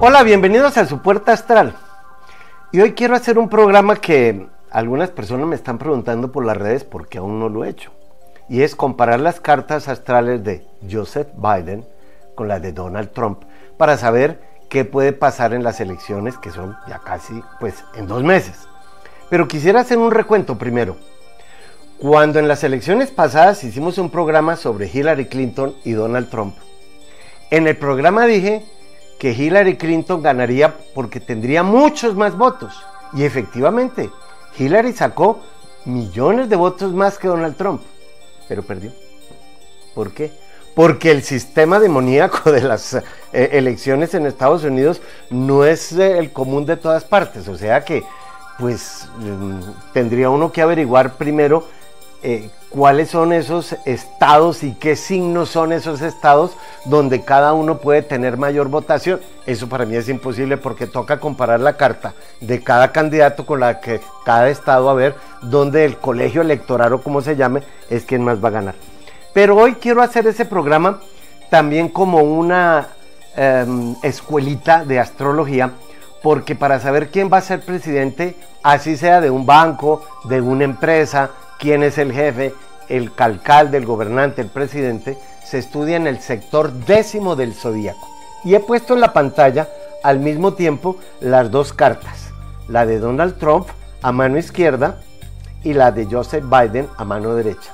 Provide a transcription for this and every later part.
Hola, bienvenidos a su puerta astral. Y hoy quiero hacer un programa que algunas personas me están preguntando por las redes porque aún no lo he hecho. Y es comparar las cartas astrales de Joseph Biden con las de Donald Trump para saber qué puede pasar en las elecciones que son ya casi pues en dos meses. Pero quisiera hacer un recuento primero. Cuando en las elecciones pasadas hicimos un programa sobre Hillary Clinton y Donald Trump, en el programa dije que Hillary Clinton ganaría porque tendría muchos más votos. Y efectivamente, Hillary sacó millones de votos más que Donald Trump, pero perdió. ¿Por qué? Porque el sistema demoníaco de las eh, elecciones en Estados Unidos no es eh, el común de todas partes. O sea que, pues, mm, tendría uno que averiguar primero eh, cuáles son esos estados y qué signos son esos estados donde cada uno puede tener mayor votación. Eso para mí es imposible porque toca comparar la carta de cada candidato con la que cada estado a ver dónde el colegio electoral o como se llame es quien más va a ganar. Pero hoy quiero hacer ese programa también como una em, escuelita de astrología porque para saber quién va a ser presidente, así sea de un banco, de una empresa, quién es el jefe, el calcal del gobernante, el presidente, se estudia en el sector décimo del zodíaco. Y he puesto en la pantalla al mismo tiempo las dos cartas, la de Donald Trump a mano izquierda y la de Joseph Biden a mano derecha.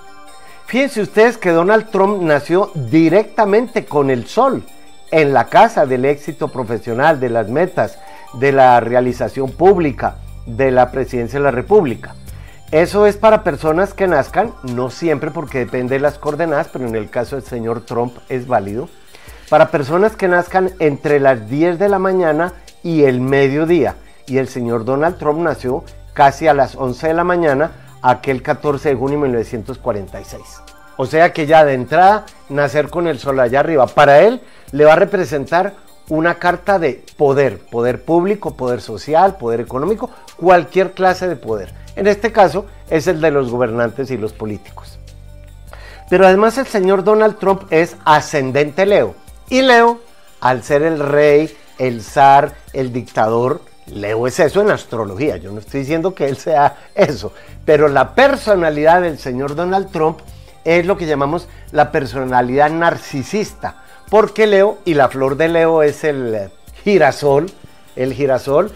Fíjense ustedes que Donald Trump nació directamente con el sol, en la casa del éxito profesional, de las metas, de la realización pública, de la presidencia de la República. Eso es para personas que nazcan, no siempre porque depende de las coordenadas, pero en el caso del señor Trump es válido. Para personas que nazcan entre las 10 de la mañana y el mediodía. Y el señor Donald Trump nació casi a las 11 de la mañana, aquel 14 de junio de 1946. O sea que ya de entrada, nacer con el sol allá arriba, para él le va a representar una carta de poder, poder público, poder social, poder económico, cualquier clase de poder. En este caso es el de los gobernantes y los políticos. Pero además el señor Donald Trump es ascendente Leo. Y Leo, al ser el rey, el zar, el dictador, Leo es eso en astrología. Yo no estoy diciendo que él sea eso. Pero la personalidad del señor Donald Trump es lo que llamamos la personalidad narcisista. Porque Leo, y la flor de Leo es el girasol, el girasol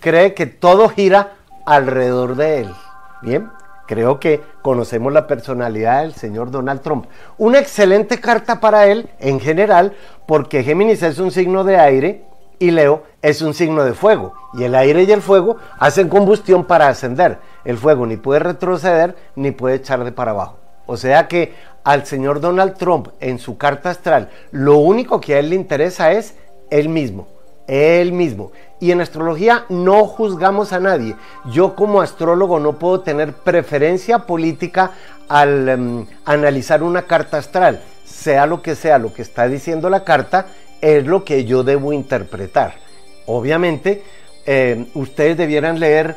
cree que todo gira alrededor de él. Bien, creo que conocemos la personalidad del señor Donald Trump. Una excelente carta para él en general, porque Géminis es un signo de aire y Leo es un signo de fuego. Y el aire y el fuego hacen combustión para ascender. El fuego ni puede retroceder ni puede echar de para abajo. O sea que al señor Donald Trump en su carta astral, lo único que a él le interesa es él mismo él mismo. Y en astrología no juzgamos a nadie. Yo como astrólogo no puedo tener preferencia política al em, analizar una carta astral. Sea lo que sea lo que está diciendo la carta, es lo que yo debo interpretar. Obviamente, em, ustedes debieran leer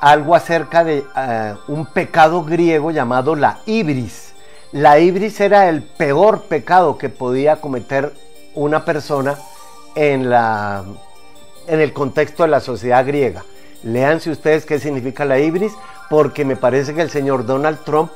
algo acerca de eh, un pecado griego llamado la ibris. La ibris era el peor pecado que podía cometer una persona en, la, en el contexto de la sociedad griega. Léanse ustedes qué significa la ibris, porque me parece que el señor Donald Trump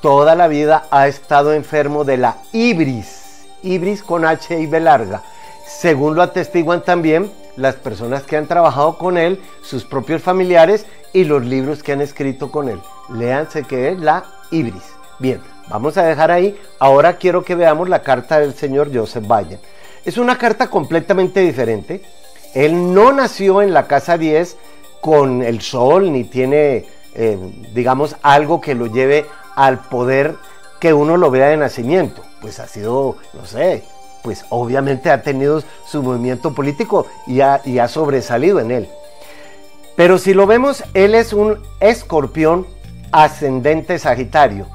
toda la vida ha estado enfermo de la ibris, ibris con H y B larga. Según lo atestiguan también las personas que han trabajado con él, sus propios familiares y los libros que han escrito con él. Léanse qué es la ibris. Bien, vamos a dejar ahí. Ahora quiero que veamos la carta del señor Joseph Biden. Es una carta completamente diferente. Él no nació en la casa 10 con el sol, ni tiene, eh, digamos, algo que lo lleve al poder que uno lo vea de nacimiento. Pues ha sido, no sé, pues obviamente ha tenido su movimiento político y ha, y ha sobresalido en él. Pero si lo vemos, él es un escorpión ascendente Sagitario.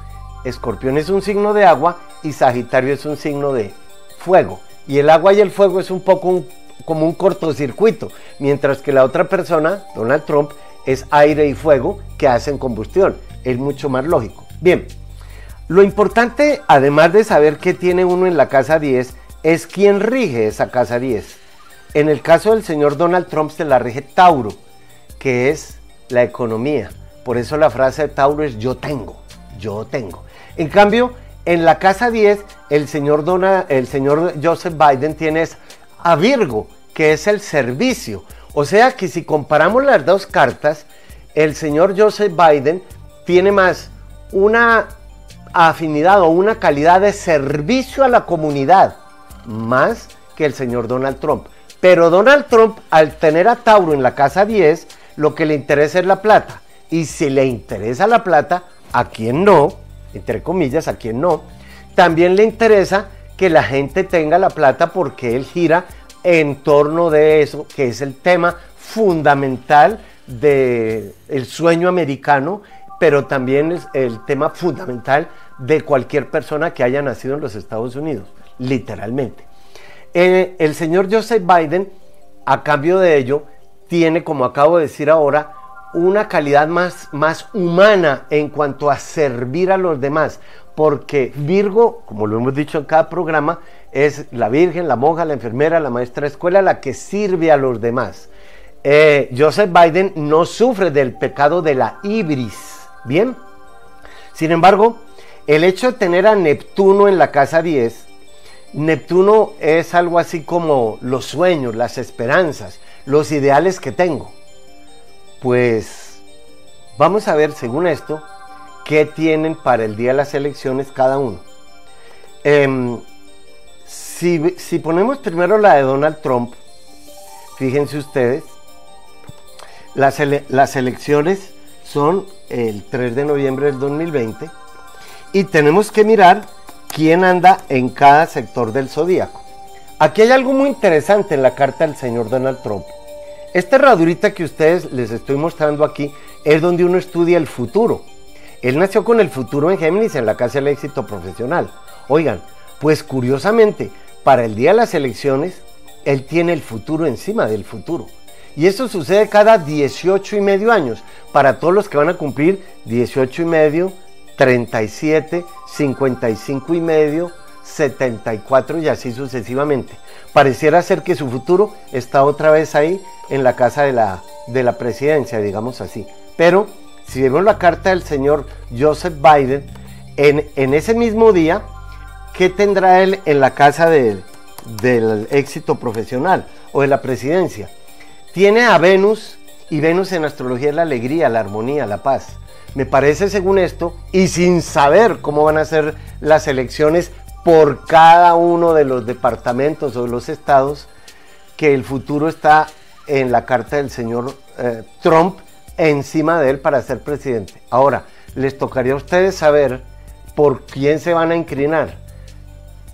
Escorpión es un signo de agua y Sagitario es un signo de fuego. Y el agua y el fuego es un poco como un cortocircuito, mientras que la otra persona, Donald Trump, es aire y fuego que hacen combustión. Es mucho más lógico. Bien, lo importante, además de saber qué tiene uno en la casa 10, es quién rige esa casa 10. En el caso del señor Donald Trump se la rige Tauro, que es la economía. Por eso la frase de Tauro es yo tengo, yo tengo. En cambio, en la casa 10, el señor, el señor Joseph Biden tiene a Virgo, que es el servicio. O sea que si comparamos las dos cartas, el señor Joseph Biden tiene más una afinidad o una calidad de servicio a la comunidad, más que el señor Donald Trump. Pero Donald Trump, al tener a Tauro en la casa 10, lo que le interesa es la plata. Y si le interesa la plata, a quien no, entre comillas, a quien no, también le interesa que la gente tenga la plata porque él gira en torno de eso, que es el tema fundamental del sueño americano, pero también es el tema fundamental de cualquier persona que haya nacido en los Estados Unidos, literalmente. Eh, el señor Joseph Biden, a cambio de ello, tiene, como acabo de decir ahora, una calidad más, más humana en cuanto a servir a los demás, porque Virgo, como lo hemos dicho en cada programa, es la virgen, la monja, la enfermera, la maestra de escuela, la que sirve a los demás. Eh, Joseph Biden no sufre del pecado de la ibris, ¿bien? Sin embargo, el hecho de tener a Neptuno en la casa 10, Neptuno es algo así como los sueños, las esperanzas, los ideales que tengo. Pues vamos a ver, según esto, qué tienen para el día de las elecciones cada uno. Em, si, si ponemos primero la de Donald Trump, fíjense ustedes, las, elecciones son el 3 de noviembre del 2020 y tenemos que mirar quién anda en cada sector del zodíaco. Aquí hay algo muy interesante en la carta del señor Donald Trump. Esta herradurita que ustedes les estoy mostrando aquí es donde uno estudia el futuro. Él nació con el futuro en Géminis en la casa del éxito profesional. Oigan, pues curiosamente, para el día de las elecciones, él tiene el futuro encima del futuro. Y eso sucede cada 18 y medio años. Para todos los que van a cumplir 18 y medio, 37, 55 y medio, 74 y así sucesivamente. Pareciera ser que su futuro está otra vez ahí en la casa de la, de la presidencia, digamos así. Pero si vemos la carta del señor Joseph Biden, en, en ese mismo día, ¿qué tendrá él en la casa del éxito profesional o de la presidencia? Tiene a Venus y Venus en astrología es la alegría, la armonía, la paz. Me parece según esto, y sin saber cómo van a ser las elecciones por cada uno de los departamentos o los estados, que el futuro está en la carta del señor eh, Trump encima de él para ser presidente. Ahora, les tocaría a ustedes saber por quién se van a inclinar.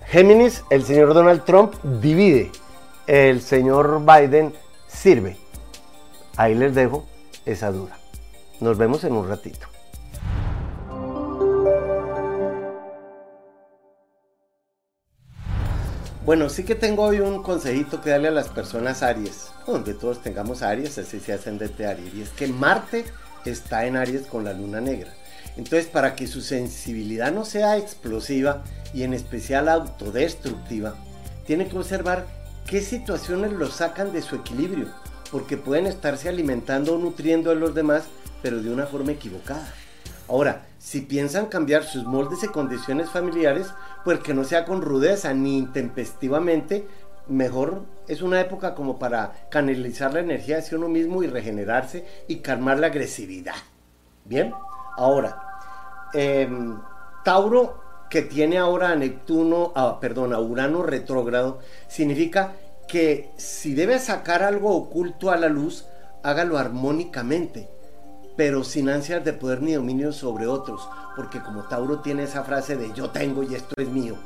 Géminis, el señor Donald Trump divide, el señor Biden sirve. Ahí les dejo esa duda. Nos vemos en un ratito. Bueno, sí que tengo hoy un consejito que darle a las personas Aries, donde todos tengamos Aries, así se hacen de Aries, y es que Marte está en Aries con la luna negra. Entonces, para que su sensibilidad no sea explosiva y en especial autodestructiva, tiene que observar qué situaciones lo sacan de su equilibrio, porque pueden estarse alimentando o nutriendo a los demás, pero de una forma equivocada. Ahora, si piensan cambiar sus moldes y condiciones familiares, pues que no sea con rudeza ni intempestivamente, mejor es una época como para canalizar la energía hacia uno mismo y regenerarse y calmar la agresividad. Bien, ahora, em, Tauro que tiene ahora a Neptuno, ah, perdón, a Urano retrógrado, significa que si debe sacar algo oculto a la luz, hágalo armónicamente, pero sin ansias de poder ni dominio sobre otros, porque como Tauro tiene esa frase de yo tengo y esto es mío,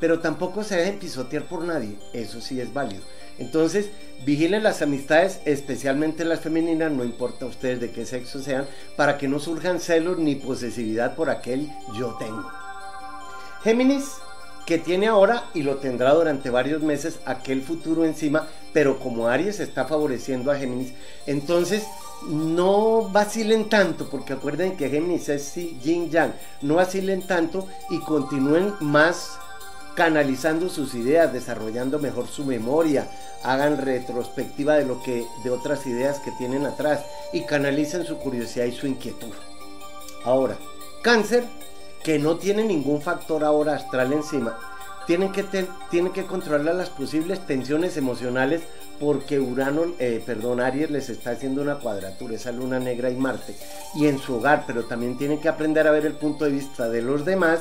pero tampoco se dejen pisotear por nadie, eso sí es válido. Entonces, vigilen las amistades, especialmente las femeninas, no importa ustedes de qué sexo sean, para que no surjan celos ni posesividad por aquel yo tengo. Géminis, que tiene ahora y lo tendrá durante varios meses aquel futuro encima, pero como Aries está favoreciendo a Géminis, entonces no vacilen tanto, porque acuerden que Géminis es Yin Yang, no vacilen tanto y continúen más canalizando sus ideas, desarrollando mejor su memoria, hagan retrospectiva de lo que de otras ideas que tienen atrás y canalicen su curiosidad y su inquietud. Ahora, cáncer que no tiene ningún factor ahora astral encima, tienen que, tienen que controlar las posibles tensiones emocionales porque Urano, eh, perdón, Aries les está haciendo una cuadratura, esa luna negra y Marte, y en su hogar, pero también tienen que aprender a ver el punto de vista de los demás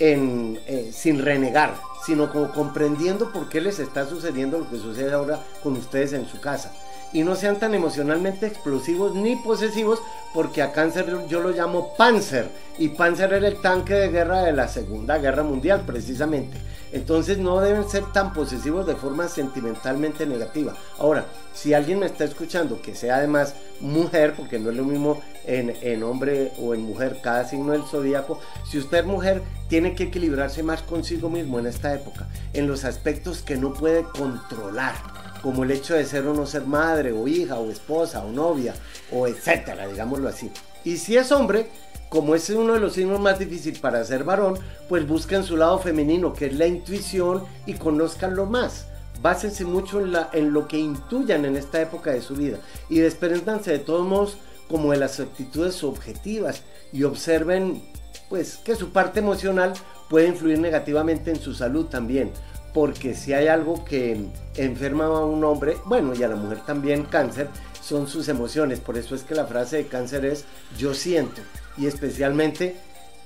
eh, sin renegar, sino como comprendiendo por qué les está sucediendo lo que sucede ahora con ustedes en su casa. Y no sean tan emocionalmente explosivos ni posesivos, porque a cáncer yo lo llamo Panzer, y Panzer era el tanque de guerra de la Segunda Guerra Mundial, precisamente. Entonces no deben ser tan posesivos de forma sentimentalmente negativa. Ahora, si alguien me está escuchando que sea además mujer, porque no es lo mismo en, hombre o en mujer cada signo del zodíaco, si usted es mujer, tiene que equilibrarse más consigo mismo en esta época, en los aspectos que no puede controlar como el hecho de ser o no ser madre o hija o esposa o novia o etcétera, digámoslo así. Y si es hombre, como es uno de los signos más difíciles para ser varón, pues busquen su lado femenino, que es la intuición, y conozcanlo más. Básense mucho en, lo que intuyan en esta época de su vida y desprendanse de todos modos como de las actitudes objetivas y observen pues que su parte emocional puede influir negativamente en su salud también porque si hay algo que enferma a un hombre, bueno, y a la mujer también cáncer, son sus emociones. Por eso es que la frase de cáncer es yo siento y especialmente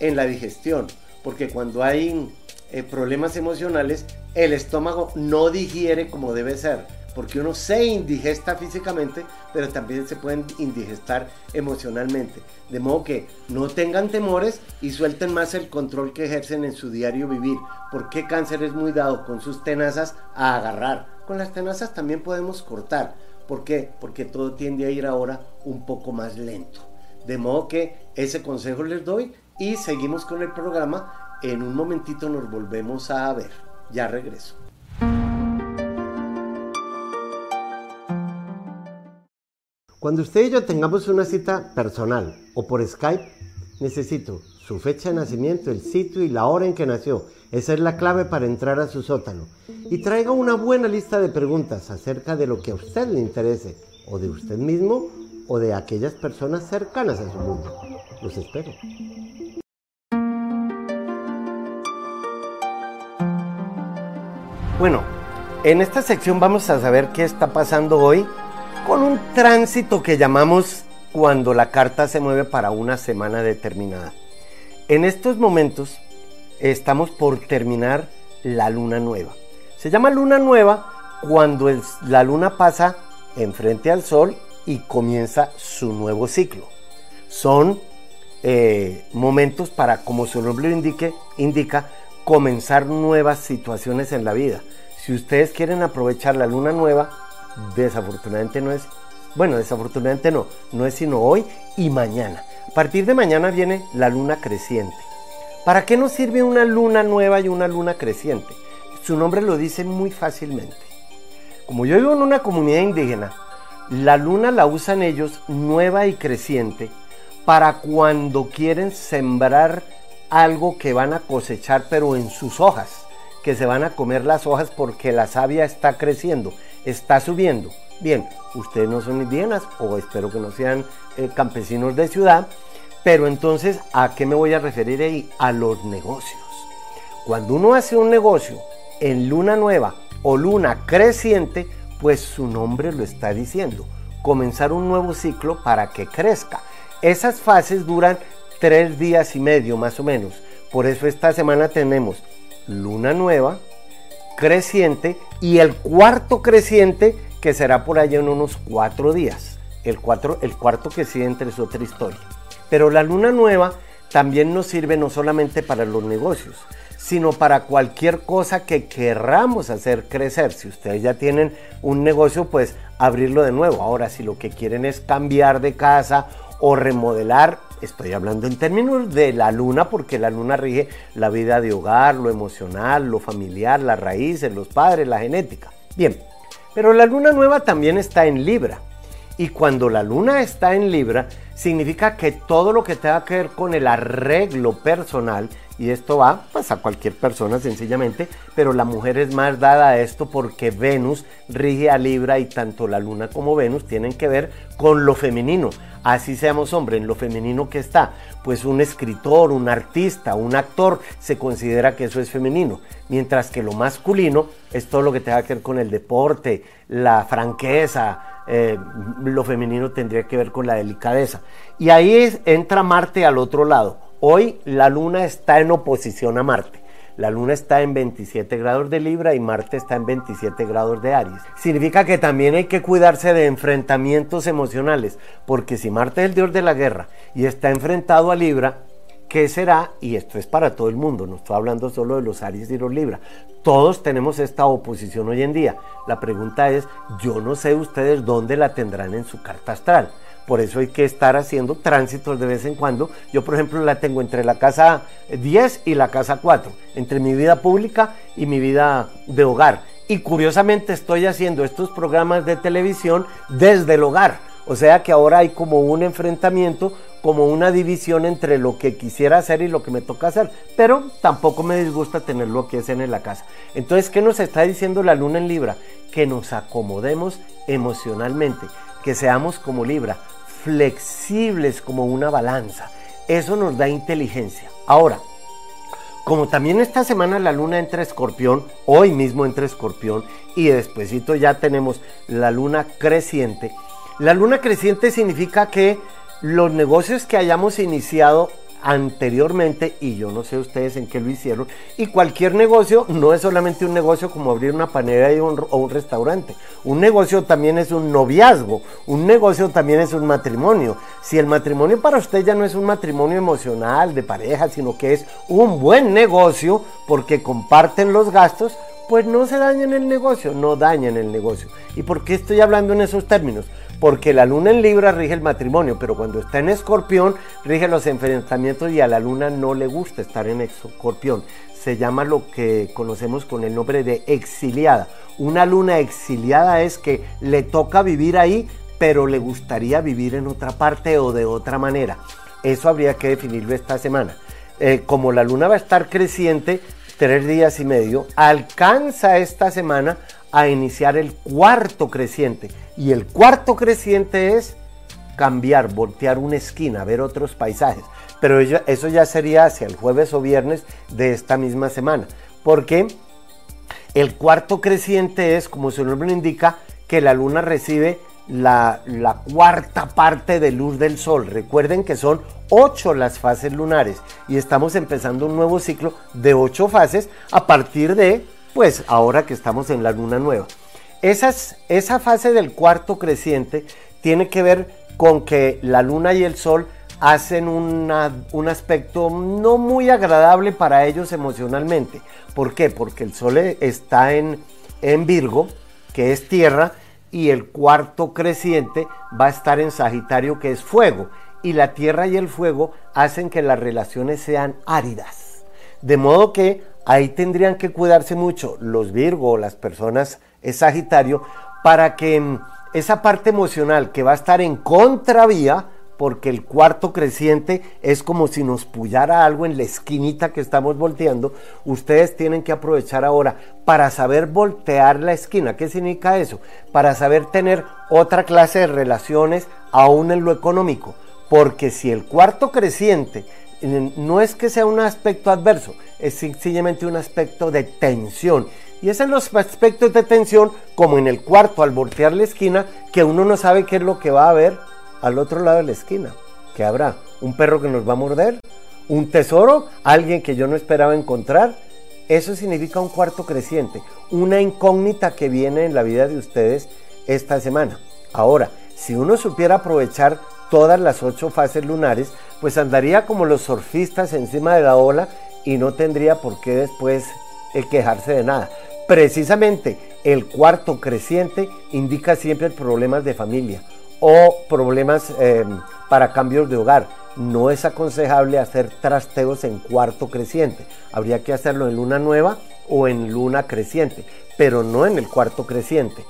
en la digestión, porque cuando hay eh, problemas emocionales, el estómago no digiere como debe ser, porque uno se indigesta físicamente, pero también se pueden indigestar emocionalmente. De modo que no tengan temores y suelten más el control que ejercen en su diario vivir, porque cáncer es muy dado con sus tenazas a agarrar. Con las tenazas también podemos cortar. ¿Por qué? Porque todo tiende a ir ahora un poco más lento. De modo que ese consejo les doy y seguimos con el programa. En un momentito nos volvemos a ver. Ya regreso. Cuando usted y yo tengamos una cita personal o por Skype, necesito su fecha de nacimiento, el sitio y la hora en que nació. Esa es la clave para entrar a su sótano. Y traiga una buena lista de preguntas acerca de lo que a usted le interese, o de usted mismo, o de aquellas personas cercanas a su mundo. Los espero. Bueno, en esta sección vamos a saber qué está pasando hoy con un tránsito que llamamos cuando la carta se mueve para una semana determinada. En estos momentos estamos por terminar la luna nueva. Se llama luna nueva cuando la luna pasa enfrente al sol y comienza su nuevo ciclo. Son eh, momentos para, como su nombre indique, indica, comenzar nuevas situaciones en la vida. Si ustedes quieren aprovechar la luna nueva, desafortunadamente no es, bueno, desafortunadamente no, no es sino hoy y mañana. A partir de mañana viene la luna creciente. ¿Para qué nos sirve una luna nueva y una luna creciente? Su nombre lo dice muy fácilmente. Como yo vivo en una comunidad indígena, la luna la usan ellos nueva y creciente para cuando quieren sembrar algo que van a cosechar pero en sus hojas, que se van a comer las hojas porque la savia está creciendo, está subiendo. Bien, ustedes no son indígenas o espero que no sean eh, campesinos de ciudad, pero entonces ¿a qué me voy a referir ahí? A los negocios. Cuando uno hace un negocio en luna nueva o luna creciente, pues su nombre lo está diciendo, comenzar un nuevo ciclo para que crezca. Esas fases duran tres días y medio más o menos. Por eso esta semana tenemos luna nueva, creciente y el cuarto creciente que será por allá en unos cuatro días. El, cuatro, el cuarto entre es otra historia. Pero la luna nueva también nos sirve no solamente para los negocios, sino para cualquier cosa que querramos hacer crecer. Si ustedes ya tienen un negocio, pues abrirlo de nuevo. Ahora, si lo que quieren es cambiar de casa o remodelar, estoy hablando en términos de la luna, porque la luna rige la vida de hogar, lo emocional, lo familiar, las raíces, los padres, la genética. Bien, pero la luna nueva también está en Libra. Y cuando la luna está en Libra, significa que todo lo que tenga que ver con el arreglo personal y esto va pues a cualquier persona sencillamente, pero la mujer es más dada a esto porque Venus rige a Libra y tanto la luna como Venus tienen que ver con lo femenino. Así seamos hombre, en lo femenino que está, pues un escritor, un artista, un actor se considera que eso es femenino, mientras que lo masculino es todo lo que tenga que ver con el deporte, la franqueza, eh, lo femenino tendría que ver con la delicadeza. Y ahí entra Marte al otro lado. Hoy la luna está en oposición a Marte. La luna está en 27 grados de Libra y Marte está en 27 grados de Aries. Significa que también hay que cuidarse de enfrentamientos emocionales, porque si Marte es el dios de la guerra y está enfrentado a Libra, ¿qué será? Y esto es para todo el mundo, no estoy hablando solo de los Aries y los Libra. Todos tenemos esta oposición hoy en día. La pregunta es, yo no sé ustedes dónde la tendrán en su carta astral. Por eso hay que estar haciendo tránsitos de vez en cuando. Yo, por ejemplo, la tengo entre la casa 10 y la casa 4, entre mi vida pública y mi vida de hogar. Y curiosamente estoy haciendo estos programas de televisión desde el hogar. O sea que ahora hay como un enfrentamiento, como una división entre lo que quisiera hacer y lo que me toca hacer. Pero tampoco me disgusta tener lo que es en la casa. Entonces, ¿qué nos está diciendo la luna en Libra? Que nos acomodemos emocionalmente, que seamos como Libra, flexibles como una balanza. Eso nos da inteligencia. Ahora, como también esta semana la luna entra escorpión, hoy mismo entra escorpión y despuesito ya tenemos la luna creciente. La luna creciente significa que los negocios que hayamos iniciado anteriormente, y yo no sé ustedes en qué lo hicieron, y cualquier negocio no es solamente un negocio como abrir una panera o un restaurante. Un negocio también es un noviazgo, un negocio también es un matrimonio. Si el matrimonio para usted ya no es un matrimonio emocional de pareja, sino que es un buen negocio porque comparten los gastos, pues no se dañen el negocio, no dañen el negocio. ¿Y por qué estoy hablando en esos términos? Porque la luna en Libra rige el matrimonio, pero cuando está en Escorpión rige los enfrentamientos y a la luna no le gusta estar en Escorpión. Se llama lo que conocemos con el nombre de exiliada. Una luna exiliada es que le toca vivir ahí, pero le gustaría vivir en otra parte o de otra manera. Eso habría que definirlo esta semana. Eh, como la luna va a estar creciente, tres días y medio, alcanza esta semana a iniciar el cuarto creciente. Y el cuarto creciente es cambiar, voltear una esquina, ver otros paisajes. Pero eso ya sería hacia el jueves o viernes de esta misma semana. Porque el cuarto creciente es, como su nombre indica, que la luna recibe la, la, cuarta parte de luz del sol. Recuerden que son ocho las fases lunares y estamos empezando un nuevo ciclo de ocho fases a partir de pues ahora que estamos en la luna nueva. Esa fase del cuarto creciente tiene que ver con que la luna y el sol hacen un aspecto no muy agradable para ellos emocionalmente. ¿Por qué? Porque el sol está en, en Virgo, que es tierra, y el cuarto creciente va a estar en Sagitario, que es fuego. Y la tierra y el fuego hacen que las relaciones sean áridas. De modo que ahí tendrían que cuidarse mucho los Virgo o las personas Sagitario para que mm, esa parte emocional que va a estar en contravía, porque el cuarto creciente es como si nos pullara algo en la esquinita que estamos volteando, ustedes tienen que aprovechar ahora para saber voltear la esquina. ¿Qué significa eso? Para saber tener otra clase de relaciones aún en lo económico. Porque si el cuarto creciente no es que sea un aspecto adverso, es sencillamente un aspecto de tensión. Y es en los aspectos de tensión, como en el cuarto al voltear la esquina, que uno no sabe qué es lo que va a haber al otro lado de la esquina. ¿Qué habrá? ¿Un perro que nos va a morder? ¿Un tesoro? ¿Alguien que yo no esperaba encontrar? Eso significa un cuarto creciente, una incógnita que viene en la vida de ustedes esta semana. Ahora, si uno supiera aprovechar todas las ocho fases lunares, pues andaría como los surfistas encima de la ola y no tendría por qué después eh, quejarse de nada. Precisamente el cuarto creciente indica siempre problemas de familia o problemas em, para cambios de hogar. No es aconsejable hacer trasteos en cuarto creciente. Habría que hacerlo en luna nueva o en luna creciente, pero no en el cuarto creciente.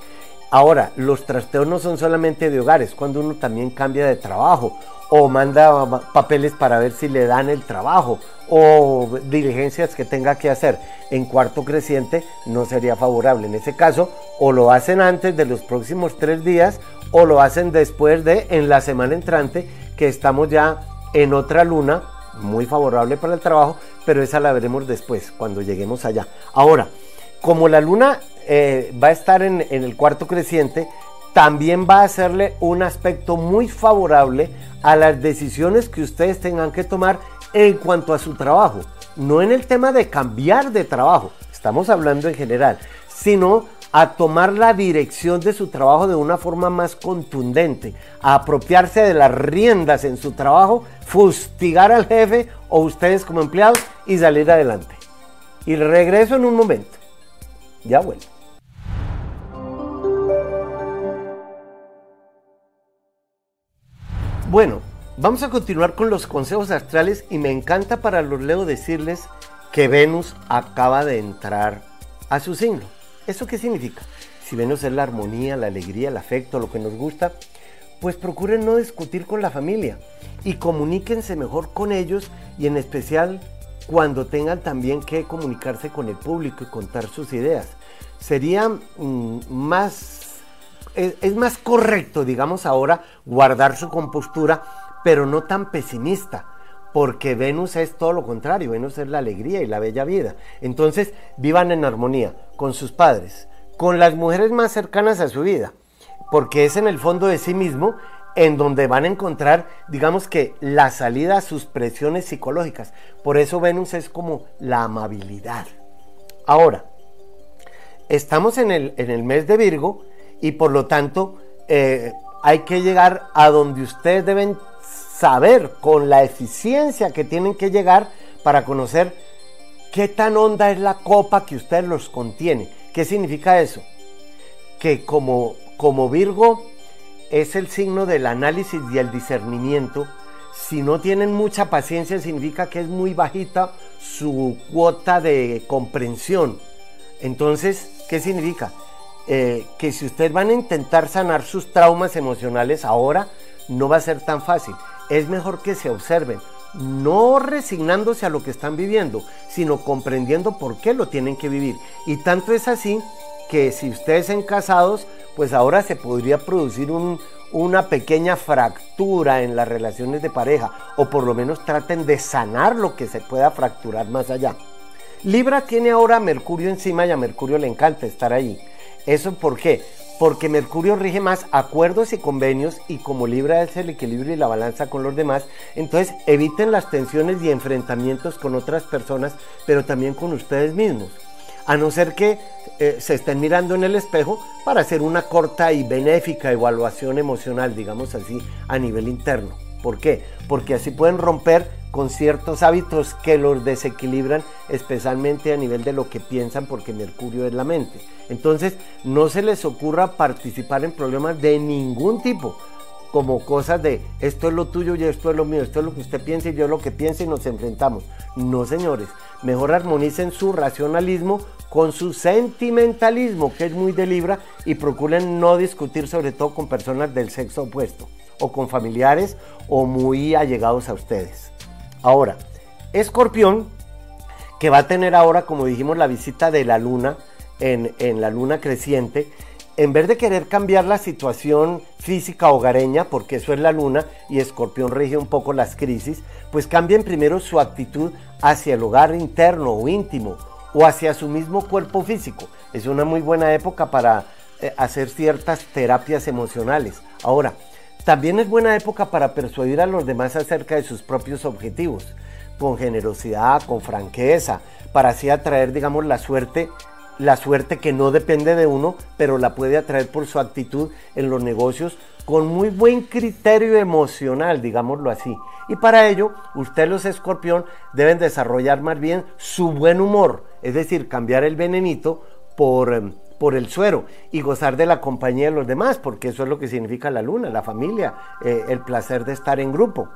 Ahora, los trasteos no son solamente de hogares, cuando uno también cambia de trabajo o manda papeles para ver si le dan el trabajo o diligencias que tenga que hacer en cuarto creciente no sería favorable. En ese caso, o lo hacen antes de los próximos tres días o lo hacen después de en la semana entrante que estamos ya en otra luna muy favorable para el trabajo, pero esa la veremos después cuando lleguemos allá. Ahora, como la luna eh, va a estar en, en el cuarto creciente, también va a hacerle un aspecto muy favorable a las decisiones que ustedes tengan que tomar en cuanto a su trabajo. No en el tema de cambiar de trabajo, estamos hablando en general, sino a tomar la dirección de su trabajo de una forma más contundente, a apropiarse de las riendas en su trabajo, fustigar al jefe o ustedes como empleados y salir adelante. Y regreso en un momento. Ya vuelvo. Bueno, vamos a continuar con los consejos astrales y me encanta para los Leo decirles que Venus acaba de entrar a su signo. ¿Eso qué significa? Si Venus es la armonía, la alegría, el afecto, lo que nos gusta, pues procuren no discutir con la familia y comuníquense mejor con ellos y en especial cuando tengan también que comunicarse con el público y contar sus ideas. Sería mm, más es, más correcto, digamos ahora, guardar su compostura, pero no tan pesimista porque Venus es todo lo contrario, Venus es la alegría y la bella vida. Entonces, vivan en armonía con sus padres, con las mujeres más cercanas a su vida, porque es en el fondo de sí mismo en donde van a encontrar, digamos que, la salida a sus presiones psicológicas. Por eso Venus es como la amabilidad. Ahora, estamos en el, en el mes de Virgo, y por lo tanto eh, hay que llegar a donde ustedes deben saber con la eficiencia que tienen que llegar para conocer qué tan honda es la copa que ustedes los contiene. ¿Qué significa eso? Que como, como Virgo es el signo del análisis y el discernimiento, si no tienen mucha paciencia significa que es muy bajita su cuota de comprensión. Entonces, ¿qué significa? Eh, que si ustedes van a intentar sanar sus traumas emocionales ahora, no va a ser tan fácil. Es mejor que se observen, no resignándose a lo que están viviendo, sino comprendiendo por qué lo tienen que vivir. Y tanto es así que si ustedes son casados, pues ahora se podría producir una pequeña fractura en las relaciones de pareja, o por lo menos traten de sanar lo que se pueda fracturar más allá. Libra tiene ahora Mercurio encima y a Mercurio le encanta estar ahí. ¿Eso por qué? Porque Mercurio rige más acuerdos y convenios y como Libra es el equilibrio y la balanza con los demás, entonces eviten las tensiones y enfrentamientos con otras personas, pero también con ustedes mismos. A no ser que eh, se estén mirando en el espejo para hacer una corta y benéfica evaluación emocional, digamos así, a nivel interno. ¿Por qué? Porque así pueden romper con ciertos hábitos que los desequilibran, especialmente a nivel de lo que piensan, porque Mercurio es la mente. Entonces, no se les ocurra participar en problemas de ningún tipo, como cosas de esto es lo tuyo y esto es lo mío, esto es lo que usted piensa y yo lo que pienso y nos enfrentamos. No, señores, mejor armonicen su racionalismo con su sentimentalismo, que es muy de Libra, y procuren no discutir sobre todo con personas del sexo opuesto, o con familiares o muy allegados a ustedes. Ahora, Escorpión, que va a tener ahora, como dijimos, la visita de la luna en, la luna creciente, en vez de querer cambiar la situación física hogareña, porque eso es la luna y Escorpión rige un poco las crisis, pues cambien primero su actitud hacia el hogar interno o íntimo o hacia su mismo cuerpo físico. Es una muy buena época para eh, hacer ciertas terapias emocionales. Ahora, también es buena época para persuadir a los demás acerca de sus propios objetivos, con generosidad, con franqueza, para así atraer, digamos, la suerte, la suerte que no depende de uno, pero la puede atraer por su actitud en los negocios con muy buen criterio emocional, digámoslo así. Y para ello, ustedes los escorpión deben desarrollar más bien su buen humor, es decir, cambiar el venenito por em, por el suero y gozar de la compañía de los demás, porque eso es lo que significa la luna, la familia, eh, el placer de estar en grupo.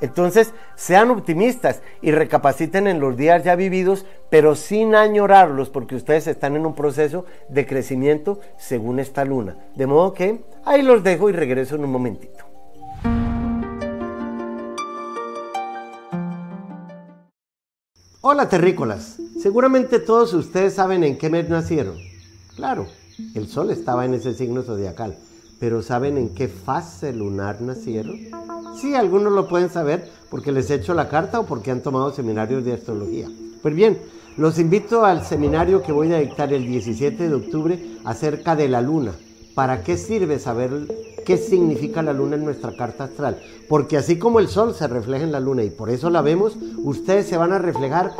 Entonces, sean optimistas y recapaciten en los días ya vividos, pero sin añorarlos, porque ustedes están en un proceso de crecimiento según esta luna. De modo que ahí los dejo y regreso en un momentito. Hola terrícolas, seguramente todos ustedes saben en qué mes nacieron. Claro, el sol estaba en ese signo zodiacal, pero ¿saben en qué fase lunar nacieron? Sí, algunos lo pueden saber porque les he hecho la carta o porque han tomado seminarios de astrología. Pues bien, los invito al seminario que voy a dictar el 17 de octubre acerca de la luna. ¿Para qué sirve saber qué significa la luna en nuestra carta astral? Porque así como el sol se refleja en la luna y por eso la vemos, ustedes se van a reflejar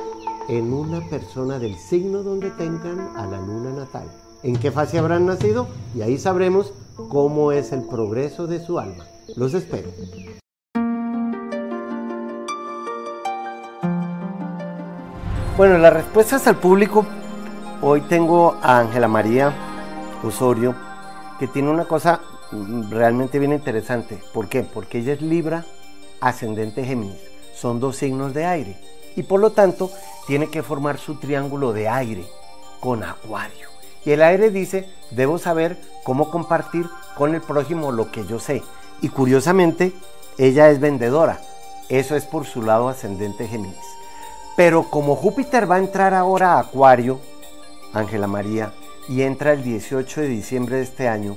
en una persona del signo donde tengan a la luna natal. En qué fase habrán nacido y ahí sabremos cómo es el progreso de su alma. Los espero. Bueno, las respuestas al público. Hoy tengo a Ángela María Osorio, que tiene una cosa realmente bien interesante. ¿Por qué? Porque ella es Libra, ascendente Géminis. Son dos signos de aire. Y por lo tanto, tiene que formar su triángulo de aire con Acuario. Y el aire dice, debo saber cómo compartir con el prójimo lo que yo sé. Y curiosamente, ella es vendedora. Eso es por su lado ascendente Géminis. Pero como Júpiter va a entrar ahora a Acuario, Ángela María, y entra el 18 de diciembre de este año,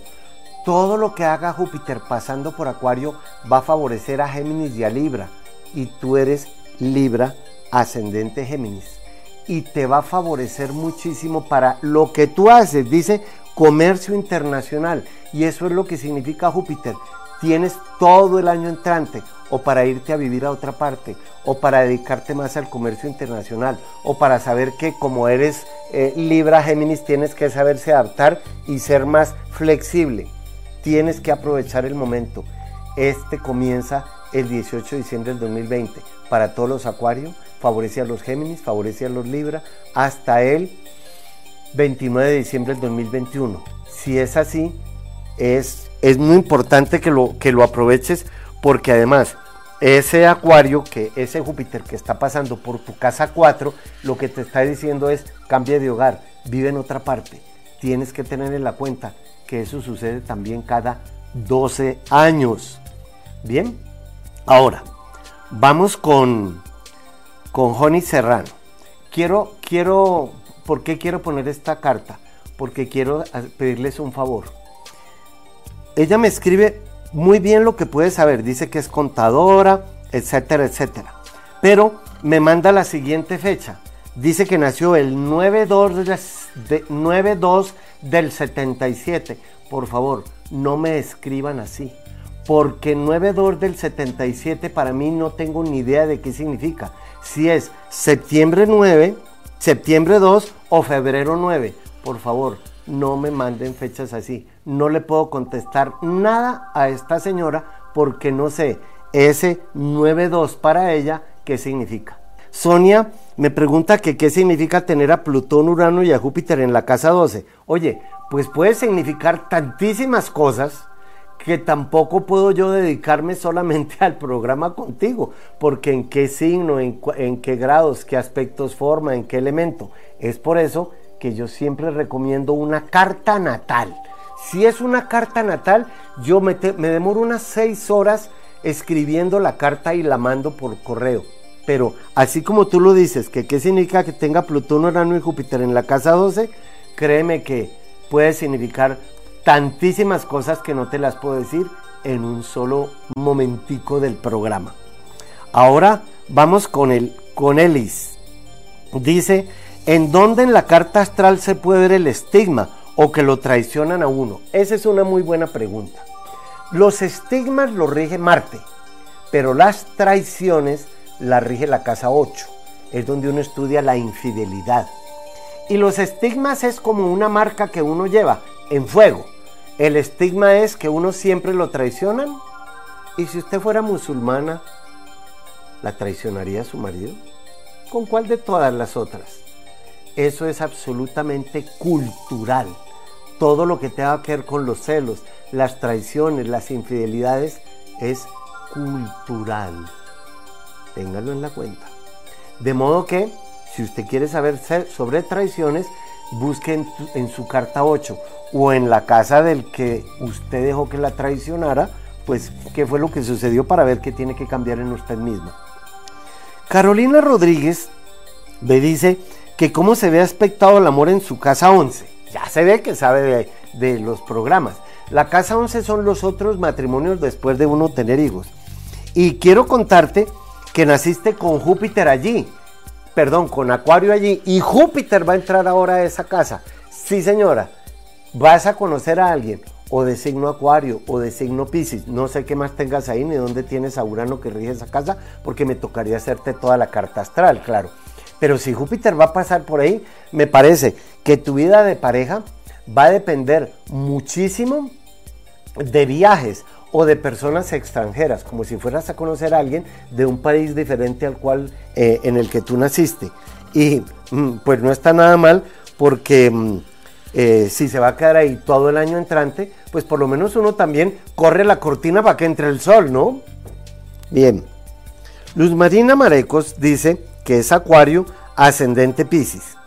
todo lo que haga Júpiter pasando por Acuario va a favorecer a Géminis y a Libra. Y tú eres Libra ascendente Géminis. Y te va a favorecer muchísimo para lo que tú haces. Dice comercio internacional. Y eso es lo que significa Júpiter. Tienes todo el año entrante o para irte a vivir a otra parte, o para dedicarte más al comercio internacional, o para saber que como eres eh, Libra Géminis tienes que saberse adaptar y ser más flexible. Tienes que aprovechar el momento. Este comienza el 18 de diciembre del 2020 para todos los acuarios, favorece a los Géminis, favorece a los Libra, hasta el 29 de diciembre del 2021. Si es así, es, es muy importante que lo, que lo aproveches porque además ese acuario, que ese Júpiter que está pasando por tu casa 4, lo que te está diciendo es cambia de hogar, vive en otra parte. Tienes que tener en la cuenta que eso sucede también cada 12 años. Bien, ahora vamos con, con Joni Serrano. Quiero, quiero, ¿por qué quiero poner esta carta? Porque quiero pedirles un favor. Ella me escribe muy bien lo que puede saber. Dice que es contadora, etcétera, etcétera. Pero me manda la siguiente fecha. Dice que nació el 9-2 del 77. Por favor, no me escriban así. Porque 9-2 del 77 para mí no tengo ni idea de qué significa. Si es septiembre 9, septiembre 2 o febrero 9. Por favor, no me manden fechas así. No le puedo contestar nada a esta señora porque no sé ese 9-2 para ella qué significa. Sonia me pregunta qué significa tener a Plutón, Urano y a Júpiter en la casa 12. Oye, pues puede significar tantísimas cosas que tampoco puedo yo dedicarme solamente al programa contigo, porque en qué signo, en, qué grados, qué aspectos forma, en qué elemento. Es por eso que yo siempre recomiendo una carta natal. Si es una carta natal, yo me, demoro unas seis horas escribiendo la carta y la mando por correo. Pero así como tú lo dices, que qué significa que tenga Plutón, Urano y Júpiter en la casa 12, créeme que puede significar tantísimas cosas que no te las puedo decir en un solo momentico del programa. Ahora vamos con el con Elis. Dice ¿En dónde en la carta astral se puede ver el estigma o que lo traicionan a uno? Esa es una muy buena pregunta. Los estigmas los rige Marte, pero las traiciones las rige la casa 8. Es donde uno estudia la infidelidad. Y los estigmas es como una marca que uno lleva en fuego. El estigma es que uno siempre lo traicionan. ¿Y si usted fuera musulmana, la traicionaría a su marido? ¿Con cuál de todas las otras? Eso es absolutamente cultural. Todo lo que tenga que ver con los celos, las traiciones, las infidelidades, es cultural. téngalo en la cuenta. De modo que, si usted quiere saber sobre traiciones, busque en, su carta 8 o en la casa del que usted dejó que la traicionara, pues qué fue lo que sucedió para ver qué tiene que cambiar en usted mismo. Carolina Rodríguez me dice que cómo se ve aspectado el amor en su casa 11. Ya se ve que sabe de, de los programas. La casa 11 son los otros matrimonios después de uno tener hijos. Y quiero contarte que naciste con Júpiter allí, perdón, con Acuario allí, y Júpiter va a entrar ahora a esa casa. Sí, señora, vas a conocer a alguien o de signo Acuario o de signo Pisces. No sé qué más tengas ahí ni dónde tienes a Urano que rige esa casa, porque me tocaría hacerte toda la carta astral, claro. Pero si Júpiter va a pasar por ahí, me parece que tu vida de pareja va a depender muchísimo de viajes o de personas extranjeras, como si fueras a conocer a alguien de un país diferente al cual eh, en el que tú naciste. Y mm, pues no está nada mal porque mm, eh, si se va a quedar ahí todo el año entrante, pues por lo menos uno también corre la cortina para que entre el sol, ¿no? Bien. Luz Marina Marecos dice que es Acuario ascendente Pisces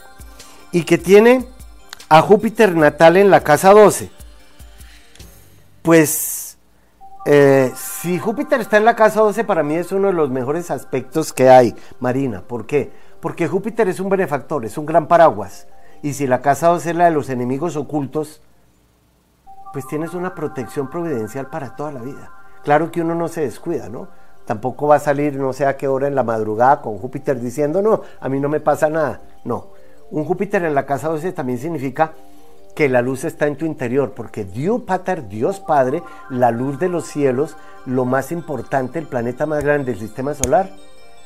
y que tiene a Júpiter natal en la casa 12. Pues eh, si Júpiter está en la casa 12, para mí es uno de los mejores aspectos que hay, Marina. ¿Por qué? Porque Júpiter es un benefactor, es un gran paraguas. Y si la casa 12 es la de los enemigos ocultos, pues tienes una protección providencial para toda la vida. Claro que uno no se descuida, ¿no? Tampoco va a salir no sé a qué hora en la madrugada con Júpiter diciendo, no, a mí no me pasa nada. No, un Júpiter en la casa 12 también significa que la luz está en tu interior, porque Dios Pater, Dios Padre, la luz de los cielos, lo más importante, el planeta más grande del sistema solar,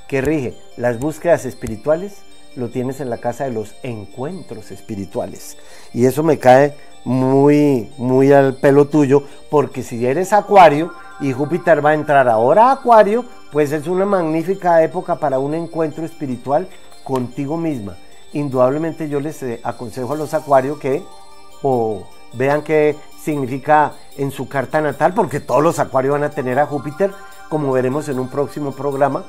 que rige las búsquedas espirituales, lo tienes en la casa de los encuentros espirituales. Y eso me cae muy, muy al pelo tuyo, porque si eres acuario y Júpiter va a entrar ahora a acuario, pues es una magnífica época para un encuentro espiritual contigo misma indudablemente yo les eh, aconsejo a los acuarios que o vean qué significa en su carta natal, porque todos los acuarios van a tener a Júpiter, como veremos en un próximo programa,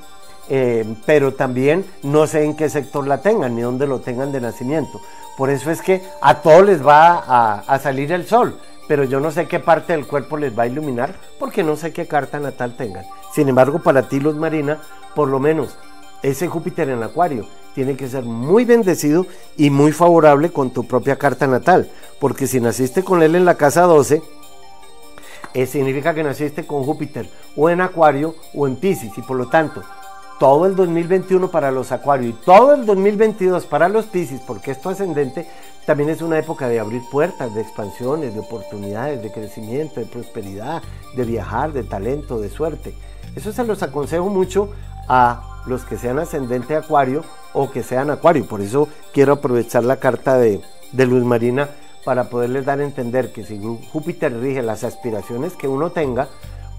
eh, pero también no sé en qué sector la tengan ni dónde lo tengan de nacimiento. Por eso es que a todos les va a, salir el sol, pero yo no sé qué parte del cuerpo les va a iluminar, porque no sé qué carta natal tengan. Sin embargo, para ti, Luz Marina, por lo menos ese Júpiter en Acuario tiene que ser muy bendecido y muy favorable con tu propia carta natal, porque si naciste con él en la casa 12, eh, significa que naciste con Júpiter o en Acuario o en Pisces y por lo tanto todo el 2021 para los Acuarios y todo el 2022 para los Pisces, porque esto ascendente también es una época de abrir puertas, de expansiones, de oportunidades, de crecimiento, de prosperidad, de viajar, de talento, de suerte. Eso se los aconsejo mucho a los que sean ascendente acuario o que sean acuario. Por eso quiero aprovechar la carta de, Luz Marina para poderles dar a entender que si Júpiter rige las aspiraciones que uno tenga,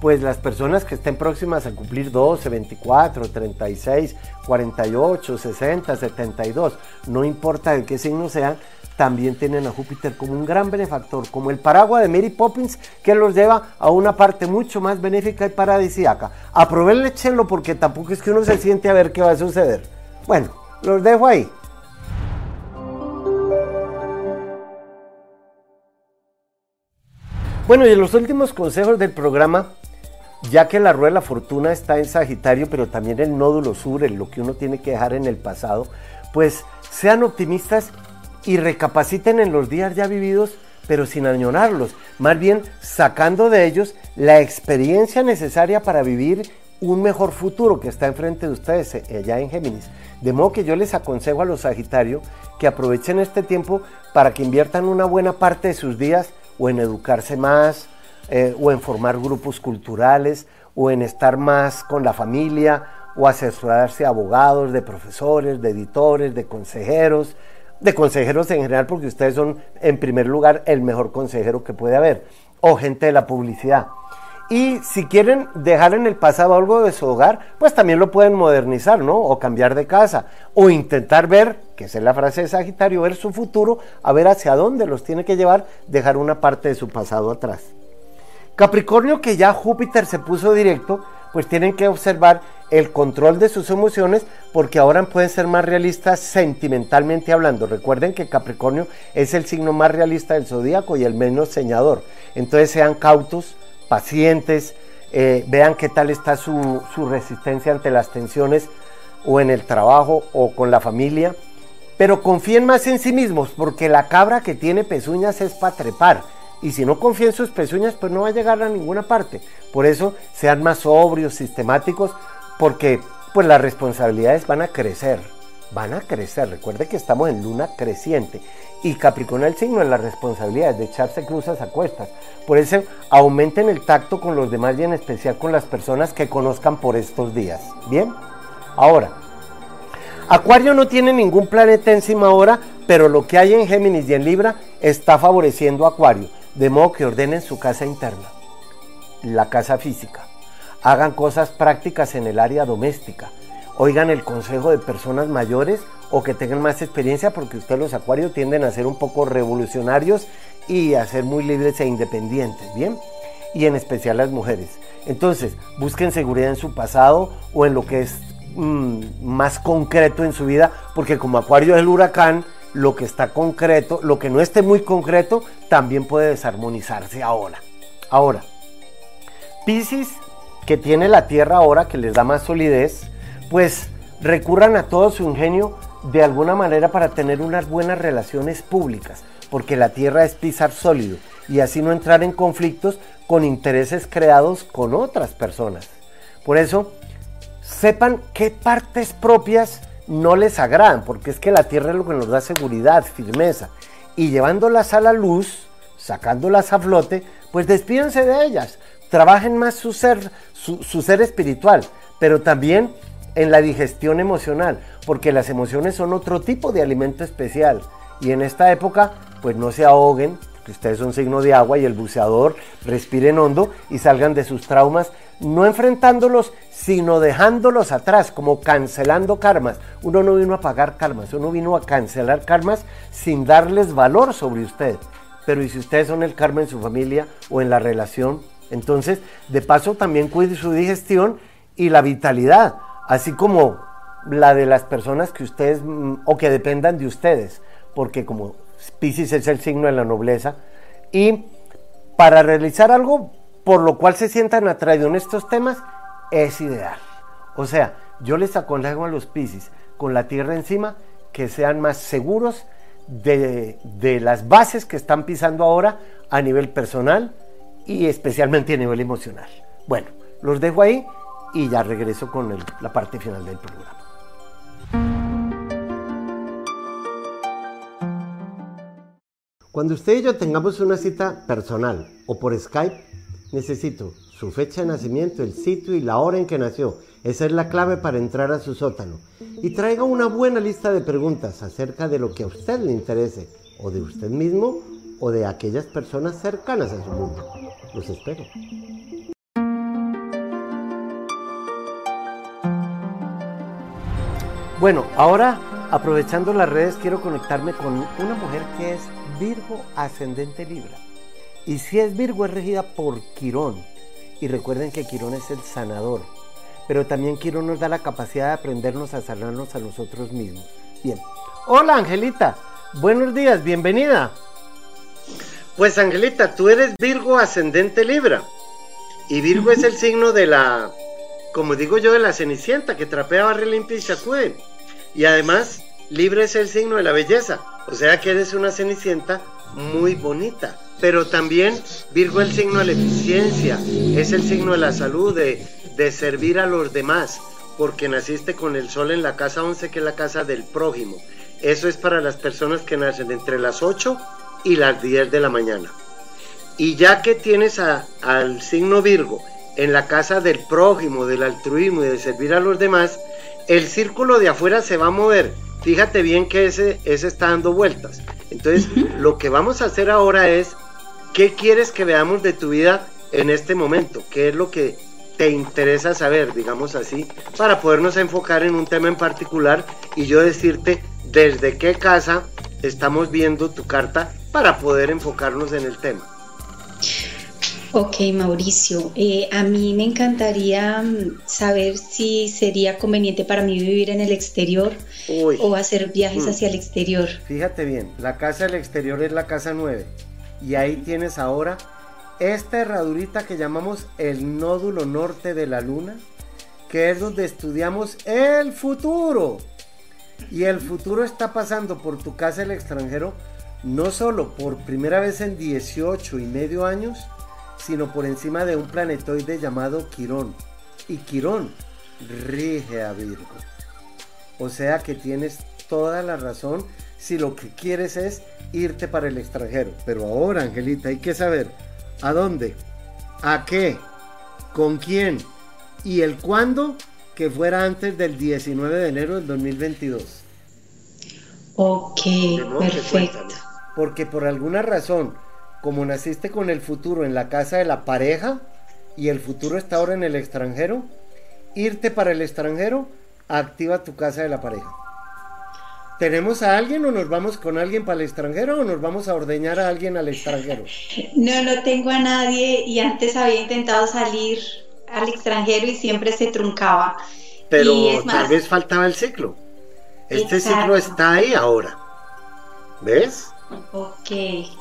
pues las personas que estén próximas a cumplir 12, 24, 36, 48, 60, 72, no importa de qué signo sean, también tienen a Júpiter como un gran benefactor, como el paraguas de Mary Poppins que los lleva a una parte mucho más benéfica y paradisíaca. Aprovechenlo porque tampoco es que uno se siente a ver qué va a suceder. Bueno, los dejo ahí. Bueno, y los últimos consejos del programa, ya que la rueda de la fortuna está en Sagitario, pero también el nódulo sur, en lo que uno tiene que dejar en el pasado, pues sean optimistas y recapaciten en los días ya vividos, pero sin añorarlos, más bien sacando de ellos la experiencia necesaria para vivir un mejor futuro que está enfrente de ustedes eh, allá en Géminis. De modo que yo les aconsejo a los Sagitarios que aprovechen este tiempo para que inviertan una buena parte de sus días o en educarse más, eh, o en formar grupos culturales, o en estar más con la familia, o asesorarse a abogados, de profesores, de editores, de consejeros, de consejeros en general, porque ustedes son en primer lugar el mejor consejero que puede haber, o gente de la publicidad. Y si quieren dejar en el pasado algo de su hogar, pues también lo pueden modernizar, ¿no? O cambiar de casa, o intentar ver, que es la frase de Sagitario, ver su futuro, a ver hacia dónde los tiene que llevar, dejar una parte de su pasado atrás. Capricornio, que ya Júpiter se puso directo, pues tienen que observar el control de sus emociones porque ahora pueden ser más realistas sentimentalmente hablando. Recuerden que Capricornio es el signo más realista del zodíaco y el menos señador. Entonces sean cautos, pacientes, eh, vean qué tal está su, su resistencia ante las tensiones o en el trabajo o con la familia. Pero confíen más en sí mismos porque la cabra que tiene pezuñas es para trepar y si no confía en sus pezuñas, pues no va a llegar a ninguna parte. Por eso sean más sobrios, sistemáticos, porque pues las responsabilidades van a crecer, van a crecer. Recuerde que estamos en luna creciente y Capricornio el signo de las responsabilidades, de echarse cruzas a cuestas. Por eso aumenten el tacto con los demás y en especial con las personas que conozcan por estos días. Bien, ahora, Acuario no tiene ningún planeta encima ahora, pero lo que hay en Géminis y en Libra está favoreciendo a Acuario. De modo que ordenen su casa interna, la casa física. Hagan cosas prácticas en el área doméstica. Oigan el consejo de personas mayores o que tengan más experiencia porque ustedes los acuarios tienden a ser un poco revolucionarios y a ser muy libres e independientes, ¿bien? Y en especial las mujeres. Entonces, busquen seguridad en su pasado o en lo que es mm, más concreto en su vida, porque como acuario es el huracán, lo que está concreto, lo que no esté muy concreto, también puede desarmonizarse ahora. Ahora, Pisces, que tiene la Tierra ahora, que les da más solidez, pues recurran a todo su ingenio de alguna manera para tener unas buenas relaciones públicas, porque la Tierra es pisar sólido y así no entrar en conflictos con intereses creados con otras personas. Por eso, sepan qué partes propias no les agradan, porque es que la tierra es lo que nos da seguridad, firmeza. Y llevándolas a la luz, sacándolas a flote, pues despídense de ellas. Trabajen más su ser, su, su ser espiritual, pero también en la digestión emocional, porque las emociones son otro tipo de alimento especial. Y en esta época, pues no se ahoguen, que ustedes son signo de agua y el buceador respiren hondo y salgan de sus traumas no enfrentándolos, sino dejándolos atrás, como cancelando karmas. Uno no vino a pagar karmas, uno vino a cancelar karmas sin darles valor sobre usted. Pero ¿y si ustedes son el karma en su familia o en la relación? Entonces, de paso, también cuide su digestión y la vitalidad, así como la de las personas que ustedes mm, o que dependan de ustedes, porque como Pisces es el signo de la nobleza, y para realizar algo por lo cual se sientan atraídos en estos temas, es ideal. O sea, yo les aconsejo a los Piscis con la tierra encima que sean más seguros de, de, las bases que están pisando ahora a nivel personal y especialmente a nivel emocional. Bueno, los dejo ahí y ya regreso con la parte final del programa. Cuando usted y yo tengamos una cita personal o por Skype, necesito su fecha de nacimiento, el sitio y la hora en que nació. Esa es la clave para entrar a su sótano. Y traiga una buena lista de preguntas acerca de lo que a usted le interese, o de usted mismo, o de aquellas personas cercanas a su mundo. Los espero. Bueno, ahora aprovechando las redes quiero conectarme con una mujer que es Virgo Ascendente Libra. Y si es Virgo es regida por Quirón. Y recuerden que Quirón es el sanador. Pero también Quirón nos da la capacidad de aprendernos a sanarnos a nosotros mismos. Bien. Hola Angelita. Buenos días, bienvenida. Pues Angelita, tú eres Virgo ascendente Libra. Y Virgo es el signo de la, como digo yo, de la cenicienta que trapea, barre, limpia y sacude. Y además, Libra es el signo de la belleza. O sea que eres una cenicienta muy bonita pero también Virgo es el signo de la eficiencia, es el signo de la salud, de, de, servir a los demás, porque naciste con el sol en la casa 11, que es la casa del prójimo. Eso es para las personas que nacen entre las 8 y las 10 de la mañana. Y ya que tienes a, al signo Virgo en la casa del prójimo, del altruismo y de servir a los demás, el círculo de afuera se va a mover. Fíjate bien que ese, ese está dando vueltas. Entonces, lo que vamos a hacer ahora es ¿Qué quieres que veamos de tu vida en este momento? ¿Qué es lo que te interesa saber, digamos así, para podernos enfocar en un tema en particular y yo decirte desde qué casa estamos viendo tu carta para poder enfocarnos en el tema? Ok, Mauricio, eh, a mí me encantaría mm, saber si sería conveniente para mí vivir en el exterior o hacer viajes mm. hacia el exterior. Fíjate bien, la casa del exterior es la casa 9 y ahí tienes ahora esta herradurita que llamamos el nódulo norte de la luna, que es donde estudiamos el futuro. Y el futuro está pasando por tu casa del extranjero, no solo por primera vez en 18 y medio años, sino por encima de un planetoide llamado Quirón. Y Quirón rige a Virgo. O sea que tienes toda la razón si lo que quieres es irte para el extranjero. Pero ahora, Angelita, hay que saber a dónde, a qué, con quién y el cuándo que fuera antes del 19 de enero del 2022. Ok, perfecto. Porque por alguna razón como naciste con el futuro en la casa de la pareja y el futuro está ahora en el extranjero, irte para el extranjero, activa tu casa de la pareja. ¿Tenemos a alguien o nos vamos con alguien para el extranjero o nos vamos a ordeñar a alguien al extranjero? No, no tengo a nadie y antes había intentado salir al extranjero y siempre se truncaba. Pero tal vez faltaba el ciclo. Este ciclo está ahí ahora. ¿Ves? Ok,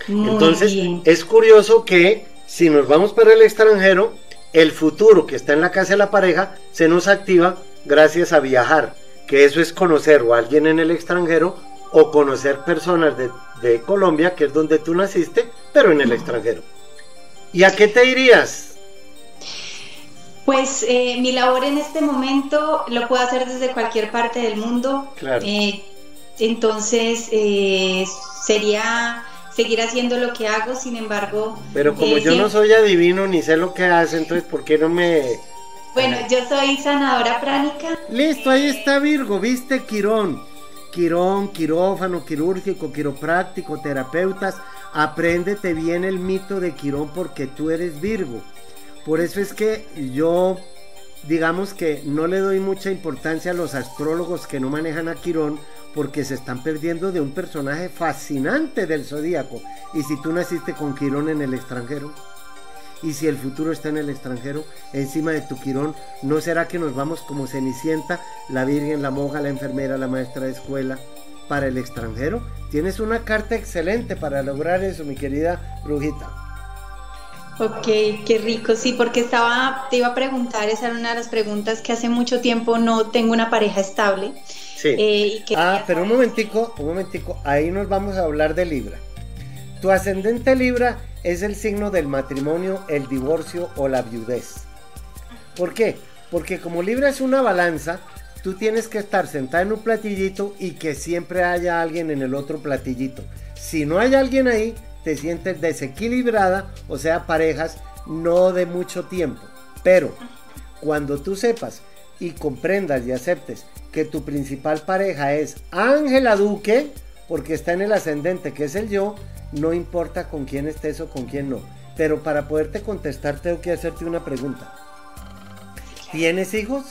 Entonces, es curioso que si nos vamos para el extranjero, el futuro que está en la casa de la pareja se nos activa gracias a viajar, que eso es conocer o a alguien en el extranjero o conocer personas de, Colombia, que es donde tú naciste, pero en el extranjero. ¿Y a qué te irías? Pues eh, mi labor en este momento lo puedo hacer desde cualquier parte del mundo. Claro. Eh, entonces, eh, sería seguir haciendo lo que hago, sin embargo... Pero como eh, yo no soy adivino ni sé lo que hace, entonces ¿por qué no me... Bueno, yo soy sanadora pránica. Listo, ahí está Virgo, viste Quirón. Quirón, quirófano, quirúrgico, quiropráctico, terapeutas. Apréndete bien el mito de Quirón porque tú eres Virgo. Por eso es que yo, digamos que no le doy mucha importancia a los astrólogos que no manejan a Quirón porque se están perdiendo de un personaje fascinante del zodíaco. Y si tú naciste con Quirón en el extranjero, y si el futuro está en el extranjero, encima de tu Quirón, ¿no será que nos vamos como Cenicienta, la Virgen, la monja, la enfermera, la maestra de escuela, para el extranjero? Tienes una carta excelente para lograr eso, mi querida brujita. Ok, qué rico, sí, porque estaba, te iba a preguntar, esa era una de las preguntas que hace mucho tiempo no tengo una pareja estable. Sí. Eh, ah, pero un momentico, un momentico, ahí nos vamos a hablar de Libra. Tu ascendente Libra es el signo del matrimonio, el divorcio o la viudez. ¿Por qué? Porque como Libra es una balanza, tú tienes que estar sentada en un platillito y que siempre haya alguien en el otro platillito. Si no hay alguien ahí, te sientes desequilibrada, o sea, parejas no de mucho tiempo. Pero cuando tú sepas y comprendas y aceptes que tu principal pareja es Ángela Duque, porque está en el ascendente que es el yo, no importa con quién estés o con quién no. Pero para poderte contestar tengo que hacerte una pregunta. ¿Tienes hijos?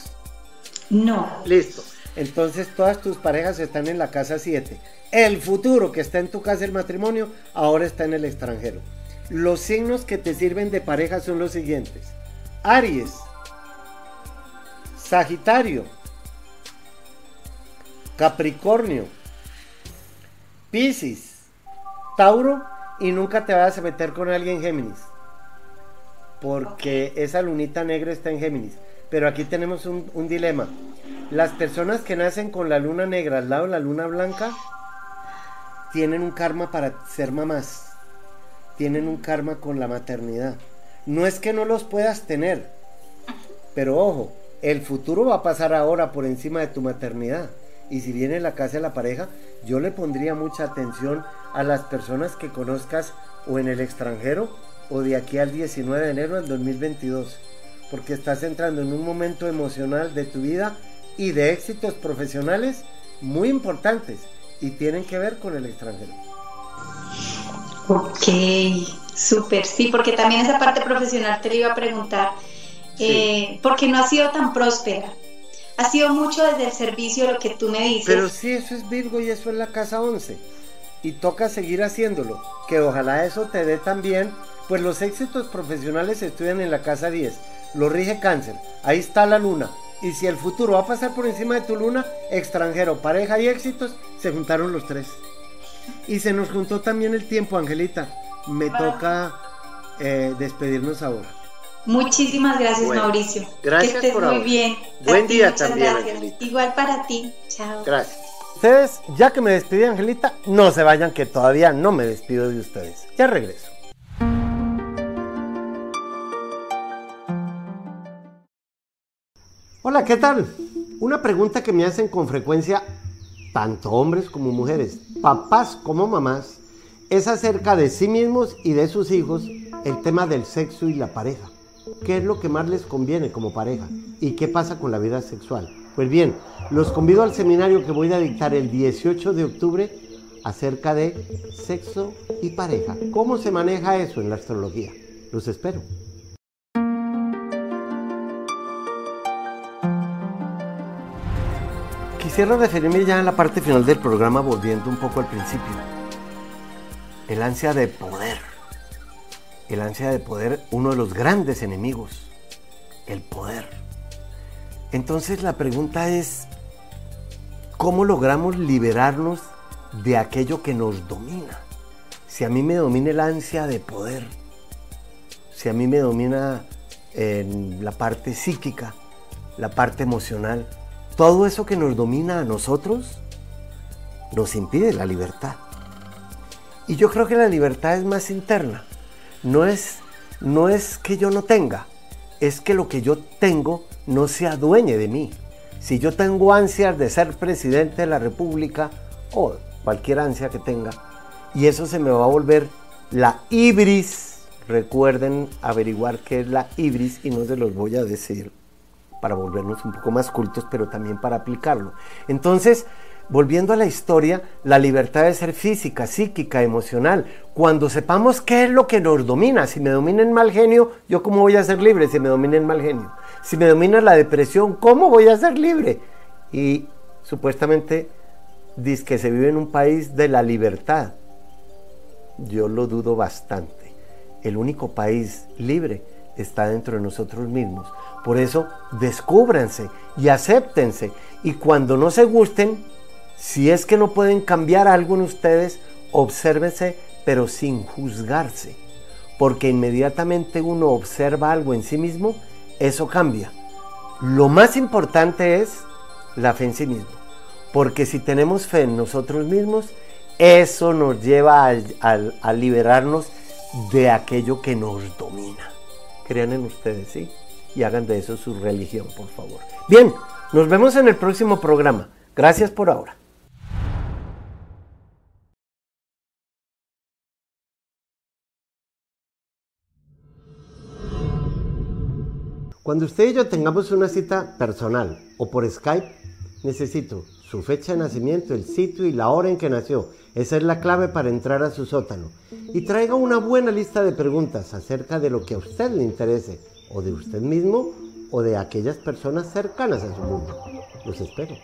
No. Listo. Entonces todas tus parejas están en la casa 7. El futuro que está en tu casa, el matrimonio, ahora está en el extranjero. Los signos que te sirven de pareja son los siguientes. Aries, Sagitario, Capricornio, Piscis, Tauro y nunca te vas a meter con alguien Géminis. Porque esa lunita negra está en Géminis. Pero aquí tenemos un, un dilema. Las personas que nacen con la luna negra al lado de la luna blanca tienen un karma para ser mamás. Tienen un karma con la maternidad. No es que no los puedas tener, pero ojo, el futuro va a pasar ahora por encima de tu maternidad. Y si viene la casa de la pareja, yo le pondría mucha atención a las personas que conozcas o en el extranjero o de aquí al 19 de enero del 2022. Porque estás entrando en un momento emocional de tu vida y de éxitos profesionales muy importantes y tienen que ver con el extranjero. Ok, súper, sí, porque también esa parte profesional te lo iba a preguntar, eh, porque no ha sido tan próspera. Ha sido mucho desde el servicio lo que tú me dices. Pero sí, eso es Virgo y eso es la casa 11. y toca seguir haciéndolo. Que ojalá eso te dé también, pues los éxitos profesionales se estudian en la casa 10. Lo rige cáncer. Ahí está la luna. Y si el futuro va a pasar por encima de tu luna, extranjero, pareja y éxitos, se juntaron los tres. Y se nos juntó también el tiempo, Angelita. Me toca eh, despedirnos ahora. Muchísimas gracias, Mauricio. Gracias que estés muy bien. Buen día también. Igual para ti. Chao. Gracias. Ustedes, ya que me despedí, Angelita, no se vayan, que todavía no me despido de ustedes. Ya regreso. Hola, ¿qué tal? Una pregunta que me hacen con frecuencia tanto hombres como mujeres, papás como mamás, es acerca de sí mismos y de sus hijos el tema del sexo y la pareja. ¿Qué es lo que más les conviene como pareja? ¿Y qué pasa con la vida sexual? Pues bien, los convido al seminario que voy a dictar el 18 de octubre acerca de sexo y pareja. ¿Cómo se maneja eso en la astrología? Los espero. Quisiera referirme ya en la parte final del programa volviendo un poco al principio. El ansia de poder. El ansia de poder, uno de los grandes enemigos. El poder. Entonces la pregunta es, ¿cómo logramos liberarnos de aquello que nos domina? Si a mí me domina el ansia de poder, si a mí me domina la parte psíquica, la parte emocional, todo eso que nos domina a nosotros nos impide la libertad. Y yo creo que la libertad es más interna. No es, no es que yo no tenga, es que lo que yo tengo no se adueñe de mí. Si yo tengo ansias de ser presidente de la República o cualquier ansia que tenga, y eso se me va a volver la ibris, recuerden averiguar qué es la ibris y no se los voy a decir para volvernos un poco más cultos, pero también para aplicarlo. Entonces, volviendo a la historia, la libertad de ser física, psíquica, emocional. Cuando sepamos qué es lo que nos domina, si me domina el mal genio, yo cómo voy a ser libre si me domina el mal genio. Si me domina la depresión, ¿cómo voy a ser libre? Y supuestamente dice que se vive en un país de la libertad. Yo lo dudo bastante. El único país libre está dentro de nosotros mismos. Por eso, descúbranse y acéptense. Y cuando no se gusten, si es que no pueden cambiar algo en ustedes, obsérvense, pero sin juzgarse. Porque inmediatamente uno observa algo en sí mismo, eso cambia. Lo más importante es la fe en sí mismo. Porque si tenemos fe en nosotros mismos, eso nos lleva a, a liberarnos de aquello que nos domina. Crean en ustedes, ¿sí? y hagan de eso su religión, por favor. Bien, nos vemos en el próximo programa. Gracias por ahora. Cuando usted y yo tengamos una cita personal o por Skype, necesito su fecha de nacimiento, el sitio y la hora en que nació. Esa es la clave para entrar a su sótano. Y traiga una buena lista de preguntas acerca de lo que a usted le interese o de usted mismo o de aquellas personas cercanas a su mundo. Los espero.